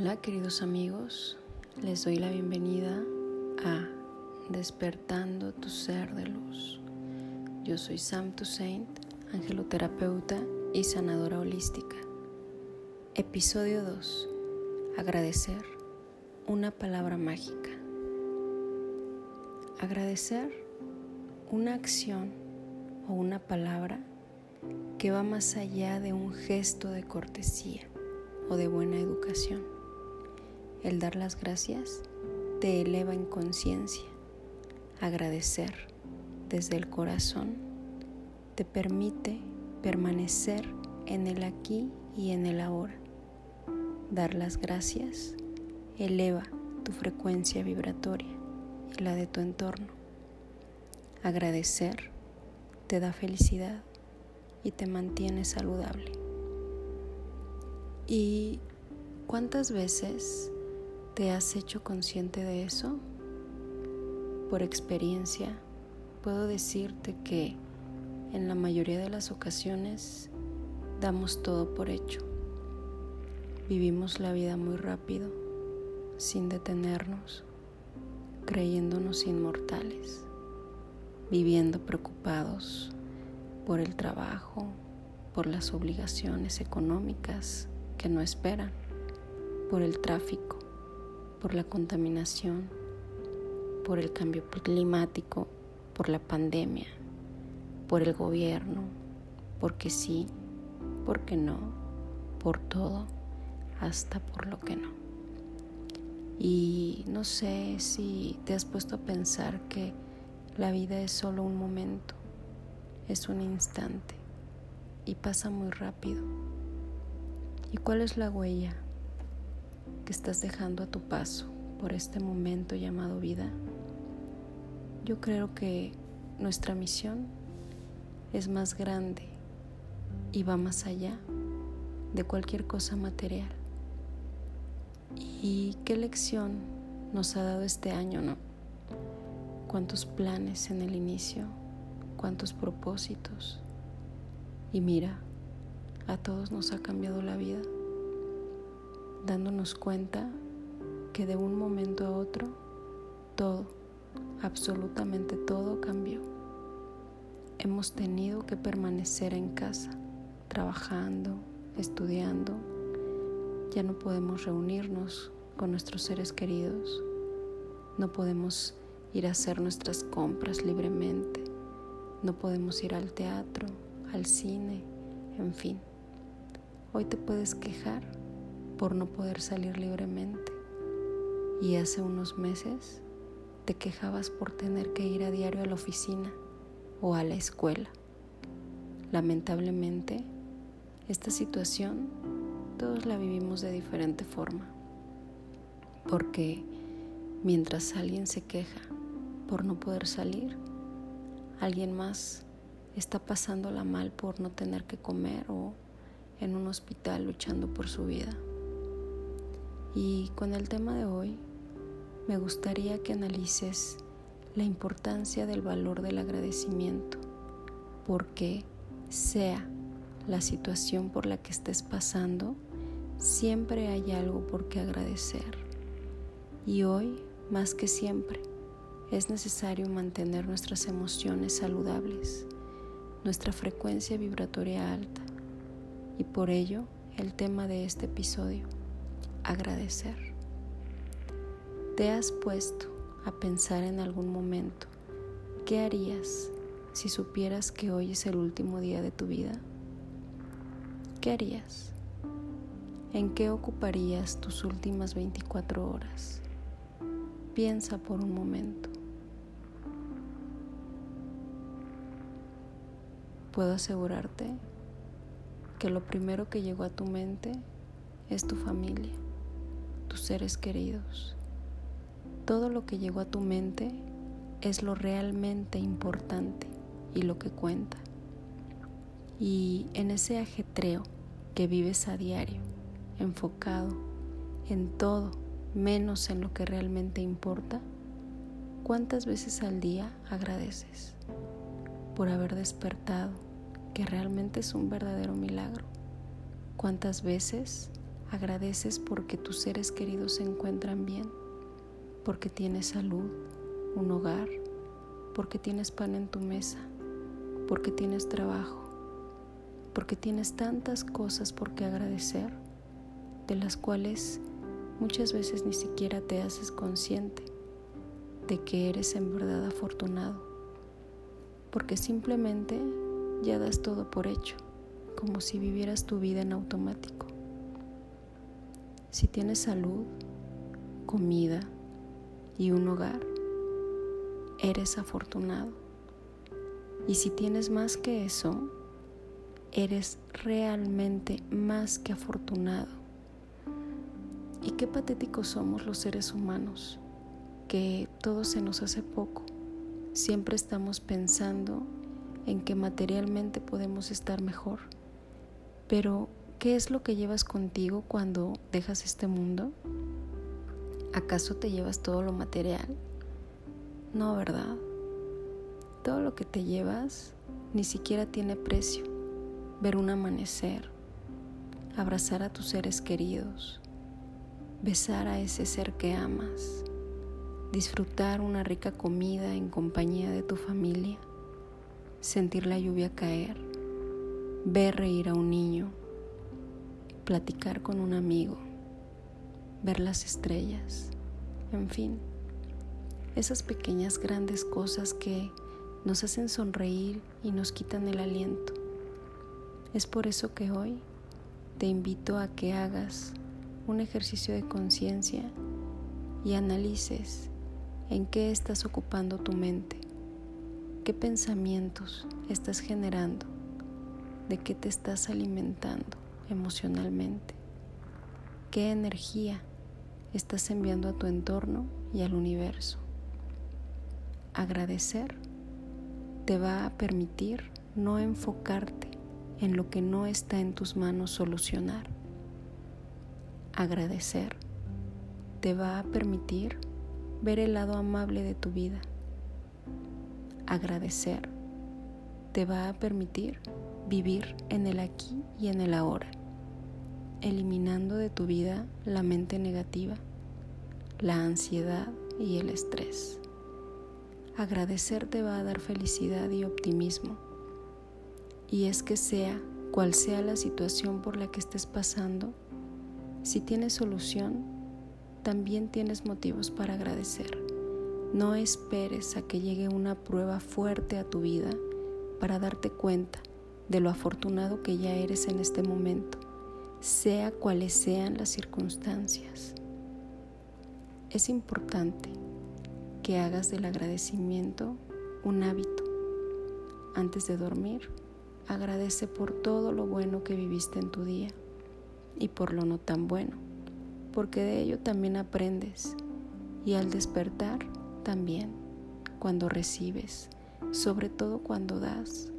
Hola queridos amigos, les doy la bienvenida a Despertando tu ser de luz. Yo soy Sam Toussaint, angeloterapeuta y sanadora holística. Episodio 2. Agradecer. Una palabra mágica. Agradecer una acción o una palabra que va más allá de un gesto de cortesía o de buena educación el dar las gracias te eleva en conciencia. Agradecer desde el corazón te permite permanecer en el aquí y en el ahora. Dar las gracias eleva tu frecuencia vibratoria y la de tu entorno. Agradecer te da felicidad y te mantiene saludable. ¿Y cuántas veces ¿Te has hecho consciente de eso? Por experiencia, puedo decirte que en la mayoría de las ocasiones damos todo por hecho. Vivimos la vida muy rápido, sin detenernos, creyéndonos inmortales, viviendo preocupados por el trabajo, por las obligaciones económicas que no esperan, por el tráfico por la contaminación, por el cambio climático, por la pandemia, por el gobierno, porque sí, porque no, por todo, hasta por lo que no. Y no sé si te has puesto a pensar que la vida es solo un momento, es un instante y pasa muy rápido. ¿Y cuál es la huella? Que estás dejando a tu paso por este momento llamado vida, yo creo que nuestra misión es más grande y va más allá de cualquier cosa material. ¿Y qué lección nos ha dado este año, no? ¿Cuántos planes en el inicio? ¿Cuántos propósitos? Y mira, a todos nos ha cambiado la vida dándonos cuenta que de un momento a otro todo, absolutamente todo cambió. Hemos tenido que permanecer en casa, trabajando, estudiando. Ya no podemos reunirnos con nuestros seres queridos. No podemos ir a hacer nuestras compras libremente. No podemos ir al teatro, al cine, en fin. Hoy te puedes quejar por no poder salir libremente. Y hace unos meses te quejabas por tener que ir a diario a la oficina o a la escuela. Lamentablemente, esta situación todos la vivimos de diferente forma. Porque mientras alguien se queja por no poder salir, alguien más está pasándola mal por no tener que comer o en un hospital luchando por su vida. Y con el tema de hoy, me gustaría que analices la importancia del valor del agradecimiento, porque sea la situación por la que estés pasando, siempre hay algo por qué agradecer. Y hoy, más que siempre, es necesario mantener nuestras emociones saludables, nuestra frecuencia vibratoria alta. Y por ello, el tema de este episodio agradecer. ¿Te has puesto a pensar en algún momento qué harías si supieras que hoy es el último día de tu vida? ¿Qué harías? ¿En qué ocuparías tus últimas 24 horas? Piensa por un momento. Puedo asegurarte que lo primero que llegó a tu mente es tu familia tus seres queridos. Todo lo que llegó a tu mente es lo realmente importante y lo que cuenta. Y en ese ajetreo que vives a diario, enfocado en todo menos en lo que realmente importa, ¿cuántas veces al día agradeces por haber despertado, que realmente es un verdadero milagro? ¿Cuántas veces Agradeces porque tus seres queridos se encuentran bien, porque tienes salud, un hogar, porque tienes pan en tu mesa, porque tienes trabajo, porque tienes tantas cosas por qué agradecer, de las cuales muchas veces ni siquiera te haces consciente de que eres en verdad afortunado, porque simplemente ya das todo por hecho, como si vivieras tu vida en automático. Si tienes salud, comida y un hogar, eres afortunado. Y si tienes más que eso, eres realmente más que afortunado. Y qué patéticos somos los seres humanos, que todo se nos hace poco. Siempre estamos pensando en que materialmente podemos estar mejor. Pero, ¿qué es lo que llevas contigo cuando dejas este mundo? ¿Acaso te llevas todo lo material? No, ¿verdad? Todo lo que te llevas ni siquiera tiene precio. Ver un amanecer, abrazar a tus seres queridos, besar a ese ser que amas, disfrutar una rica comida en compañía de tu familia, sentir la lluvia caer, ver reír a un niño, platicar con un amigo, ver las estrellas, en fin, esas pequeñas grandes cosas que nos hacen sonreír y nos quitan el aliento. Es por eso que hoy te invito a que hagas un ejercicio de conciencia y analices en qué estás ocupando tu mente, qué pensamientos estás generando, de qué te estás alimentando emocionalmente, qué energía estás enviando a tu entorno y al universo. Agradecer te va a permitir no enfocarte en lo que no está en tus manos solucionar Agradecer te va a permitir ver el lado amable de tu vida. Agradecer te va a permitir vivir en el aquí y en el ahora, eliminando de tu vida la mente negativa, la ansiedad y el estrés. Agradecer te va a dar felicidad y optimismo. Y es que sea cual sea la situación por la que estés pasando, si tienes solución, también tienes motivos para agradecer. No esperes a que llegue una prueba fuerte a tu vida para darte cuenta de lo afortunado que ya eres en este momento, sea cuales sean las circunstancias. Es importante que hagas del agradecimiento un hábito. Antes de dormir, agradece por todo lo bueno que viviste en tu día y por lo no tan bueno, porque de ello también aprendes y al despertar también, cuando recibes, sobre todo cuando das,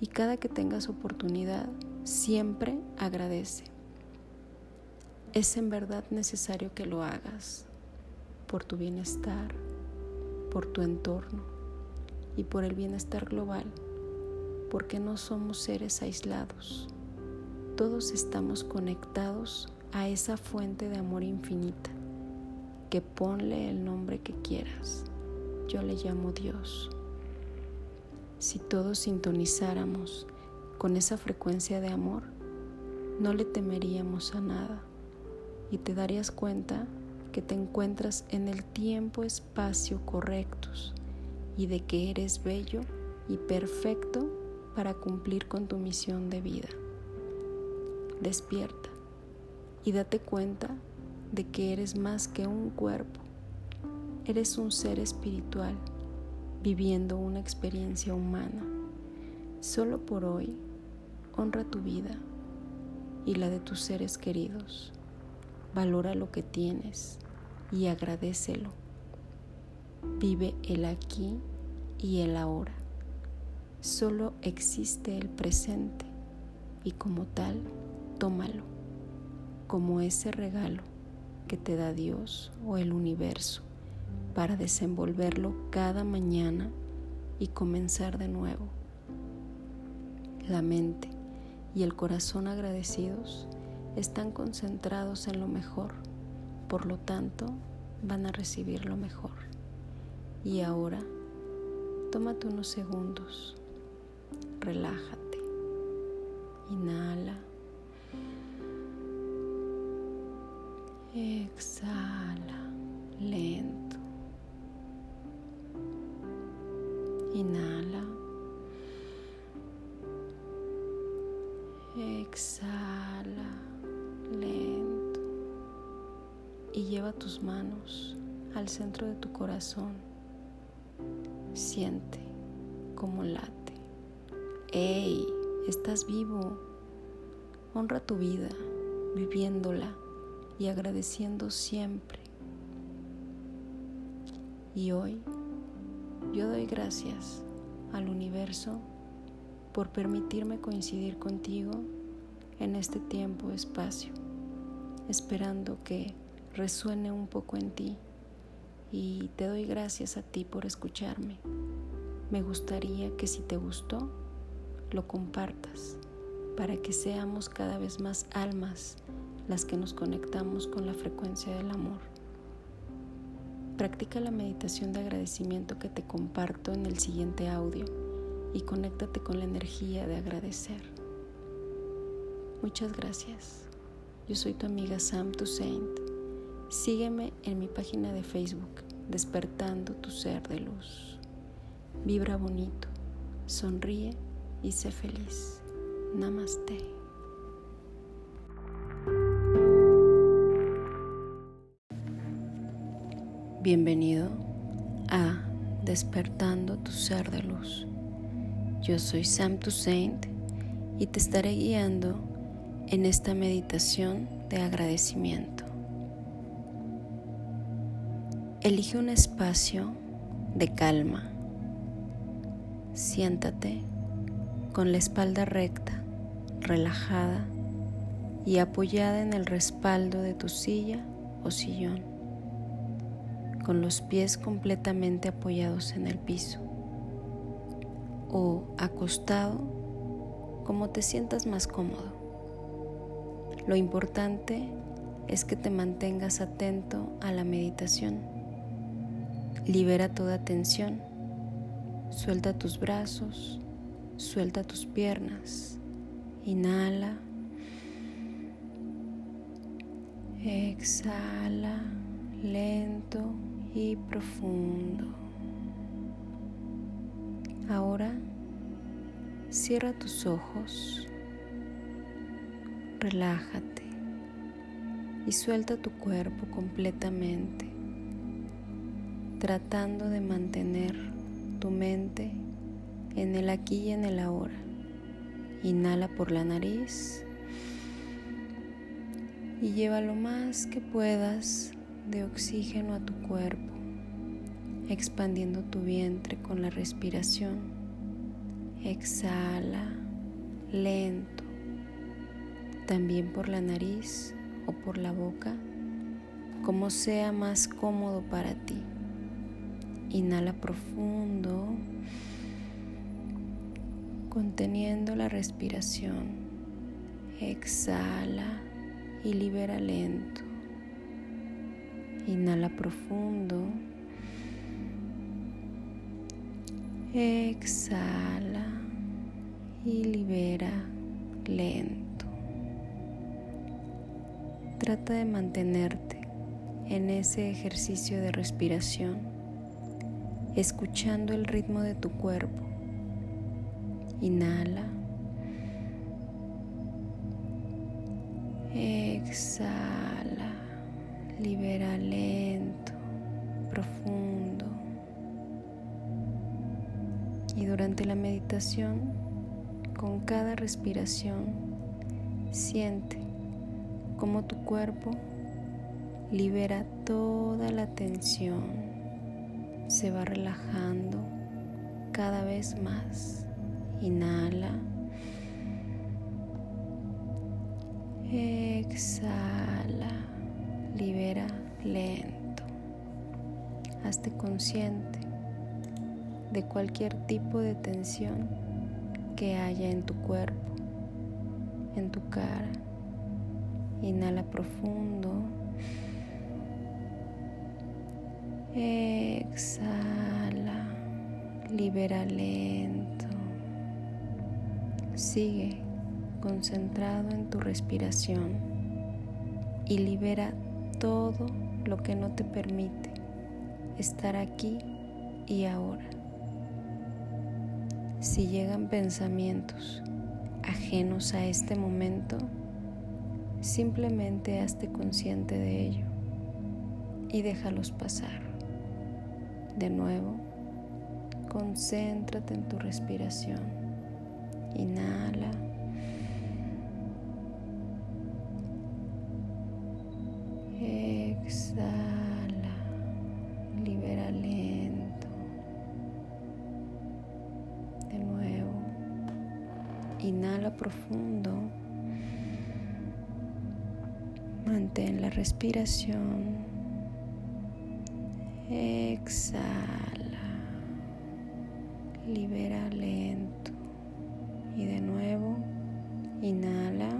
y cada que tengas oportunidad, siempre agradece. Es en verdad necesario que lo hagas por tu bienestar, por tu entorno y por el bienestar global, porque no somos seres aislados todos estamos conectados a esa fuente de amor infinita, que ponle el nombre que quieras. Yo le llamo Dios. Si todos sintonizáramos con esa frecuencia de amor, no le temeríamos a nada y te darías cuenta que te encuentras en el tiempo-espacio correctos y de que eres bello y perfecto para cumplir con tu misión de vida despierta y date cuenta de que eres más que un cuerpo. Eres un ser espiritual viviendo una experiencia humana. Solo por hoy, honra tu vida y la de tus seres queridos. Valora lo que tienes y agradecelo. Vive el aquí y el ahora. Solo existe el presente y como tal tómalo como ese regalo que te da Dios o el universo para desenvolverlo cada mañana y comenzar de nuevo. La mente y el corazón agradecidos están concentrados en lo mejor, por lo tanto van a recibir lo mejor. Y ahora, tómate unos segundos, relájate, inhala, exhala, lento, inhala. Exhala y lleva tus manos al centro de tu corazón. Siente como late. ¡Ey! Estás vivo. Honra tu vida, viviéndola y agradeciendo siempre. Y hoy yo doy gracias al universo por permitirme coincidir contigo en este tiempo, espacio, esperando que resuene un poco en ti y te doy gracias a ti por escucharme. Me gustaría que si te gustó, lo compartas para que seamos cada vez más almas las que nos conectamos con la frecuencia del amor. Practica la meditación de agradecimiento que te comparto en el siguiente audio y conéctate con la energía de agradecer. Muchas gracias. Yo soy tu amiga Sam to Saint. Sígueme en mi página de Facebook, Despertando tu Ser de Luz. Vibra bonito, sonríe y sé feliz. Namaste. Bienvenido a Despertando tu Ser de Luz. Yo soy Sam Saint y te estaré guiando en esta meditación de agradecimiento. Elige un espacio de calma. Siéntate con la espalda recta, relajada y apoyada en el respaldo de tu silla o sillón, con los pies completamente apoyados en el piso o acostado, como te sientas más cómodo. Lo importante es que te mantengas atento a la meditación. Libera toda tensión. Suelta tus brazos, suelta tus piernas. Inhala. Exhala lento y profundo. Ahora cierra tus ojos, relájate y suelta tu cuerpo completamente, tratando de mantener tu mente en el aquí y en el ahora. Inhala por la nariz y lleva lo más que puedas de oxígeno a tu cuerpo expandiendo tu vientre con la respiración. Exhala lento, también por la nariz o por la boca, como sea más cómodo para ti. Inhala profundo, conteniendo la respiración. Exhala y libera lento. Inhala profundo. Exhala y libera lento. Trata de mantenerte en ese ejercicio de respiración, escuchando el ritmo de tu cuerpo. Inhala. Exhala. Libera lento, profundo. Y durante la meditación, con cada respiración, siente cómo tu cuerpo libera toda la tensión, se va relajando cada vez más. Inhala. Exhala. Libera lento. Hazte consciente de cualquier tipo de tensión que haya en tu cuerpo, en tu cara, Inhala profundo. Exhala. Libera lento. Sigue concentrado en tu respiración y libera todo lo que no te permite estar aquí y ahora. Si llegan pensamientos ajenos a este momento, simplemente hazte consciente de ello y déjalos pasar. De nuevo, concéntrate en tu respiración. Inhala. Exhala. Libera lento. De nuevo. Inhala profundo. Mantén la respiración. Exhala. Libera lento. Y de nuevo, inhala.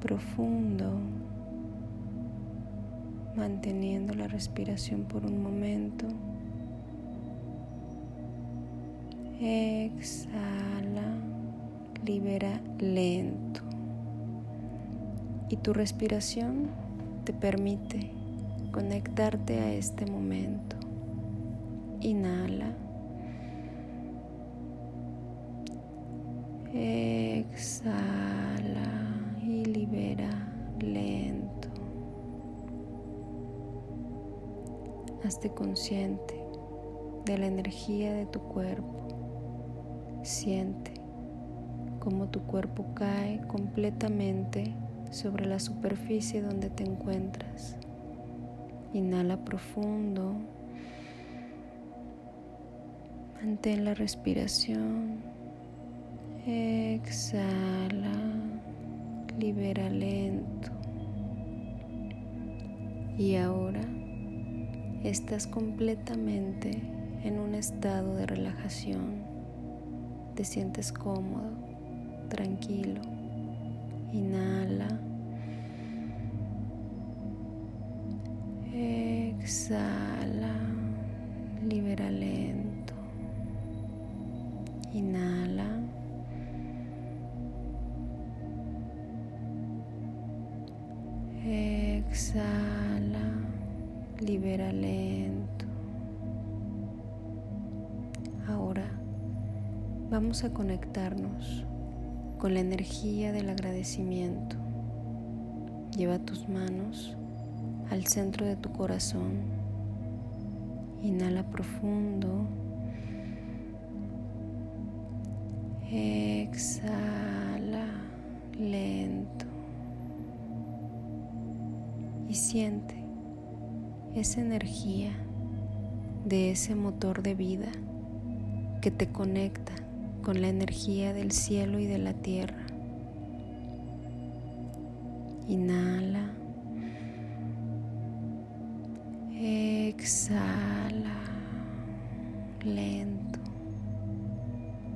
Profundo. Manteniendo la respiración por un momento. Exhala. Libera lento. Y tu respiración te permite conectarte a este momento. Inhala. Exhala y libera lento. Hazte consciente de la energía de tu cuerpo. Siente cómo tu cuerpo cae completamente sobre la superficie donde te encuentras. Inhala profundo. Mantén la respiración. Exhala. Libera lento. Y ahora estás completamente en un estado de relajación. Te sientes cómodo, tranquilo. Inhala. Exhala. Libera lento. Inhala. Exhala. Libera lento. Ahora vamos a conectarnos con la energía del agradecimiento. Lleva tus manos al centro de tu corazón. Inhala profundo. Exhala lento. Y siente esa energía de ese motor de vida que te conecta con la energía del cielo y de la tierra. Inhala. Exhala. Lento.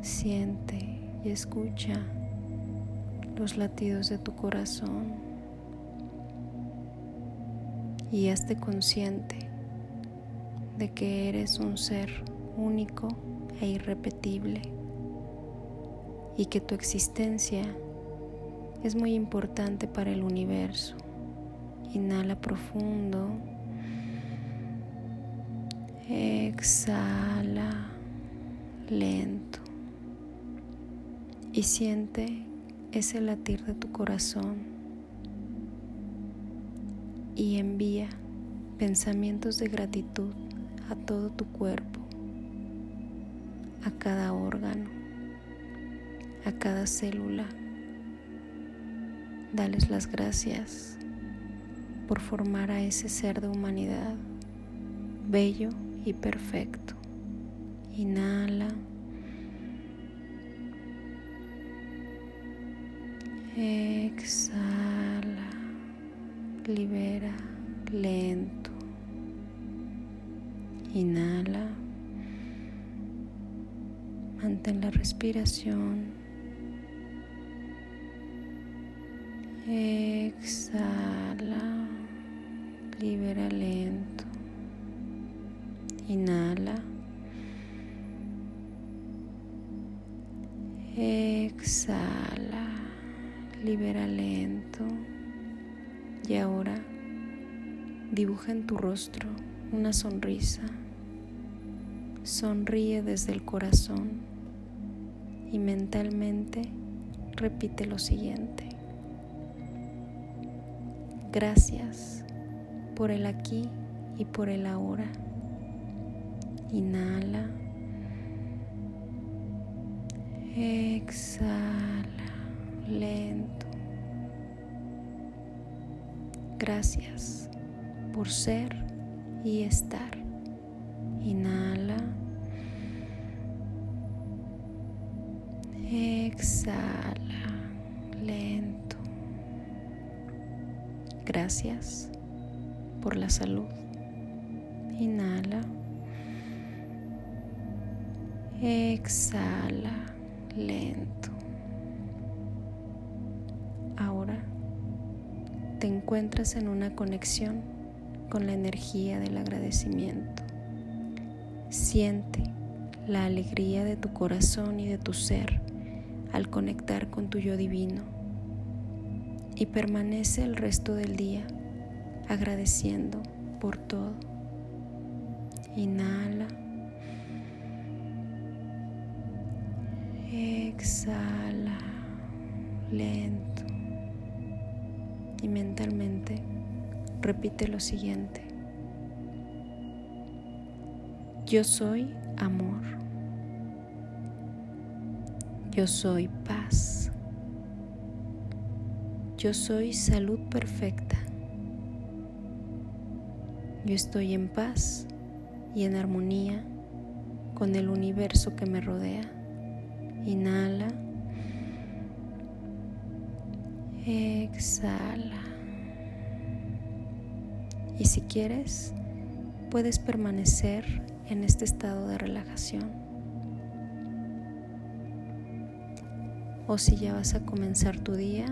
Siente y escucha los latidos de tu corazón. Y hazte consciente de que eres un ser único e irrepetible y que tu existencia es muy importante para el universo. Inhala profundo. Exhala lento. Y siente ese latir de tu corazón. Y envía pensamientos de gratitud a todo tu cuerpo, a cada órgano a cada célula. Dales las gracias por formar a ese ser de humanidad bello perfecto. Inhala. Exhala. Libera lento. Inhala. Mantén la respiración Exhala, libera lento. Inhala. Exhala, libera lento. Y ahora dibuja en tu rostro una sonrisa. Sonríe desde el corazón y mentalmente repite lo siguiente. Gracias por el aquí y por el ahora. Inhala. Exhala lento. Gracias por ser y estar. Inhala. Exhala lento. Gracias por la salud. Inhala. Exhala lento. Ahora te encuentras en una conexión con la energía del agradecimiento. Siente la alegría de tu corazón y de tu ser al conectar con tu yo divino y permanece el resto del día agradeciendo por todo. Inhala. Exhala lento y mentalmente repite lo siguiente. Yo soy amor. Yo soy paz. Yo soy salud perfecta. Yo estoy en paz y en armonía con el universo que me rodea. Inhala. Exhala. Y si quieres, puedes permanecer en este estado de relajación. O si ya vas a comenzar tu día,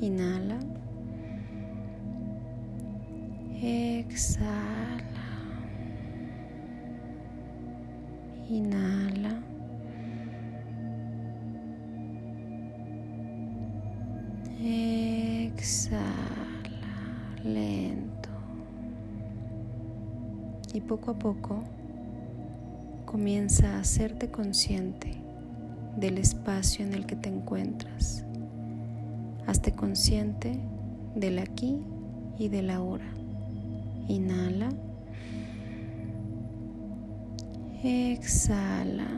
inhala. Exhala. Inhala. Poco a poco comienza a hacerte consciente del espacio en el que te encuentras. Hazte consciente del aquí y del ahora. Inhala. Exhala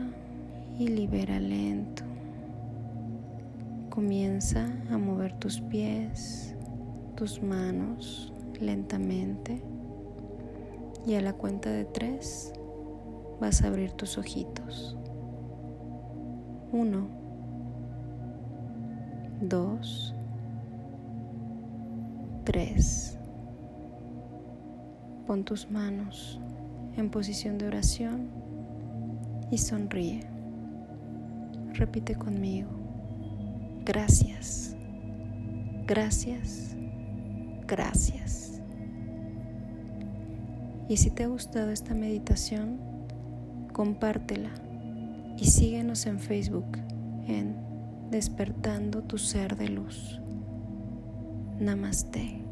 y libera lento. Comienza a mover tus pies, tus manos lentamente y a la cuenta de tres vas a abrir tus ojitos. Uno, dos, tres. Pon tus manos en posición de oración y sonríe. Repite conmigo. Gracias, gracias, gracias. Y si te ha gustado esta meditación, compártela y síguenos en Facebook en Despertando tu ser de luz. Namaste.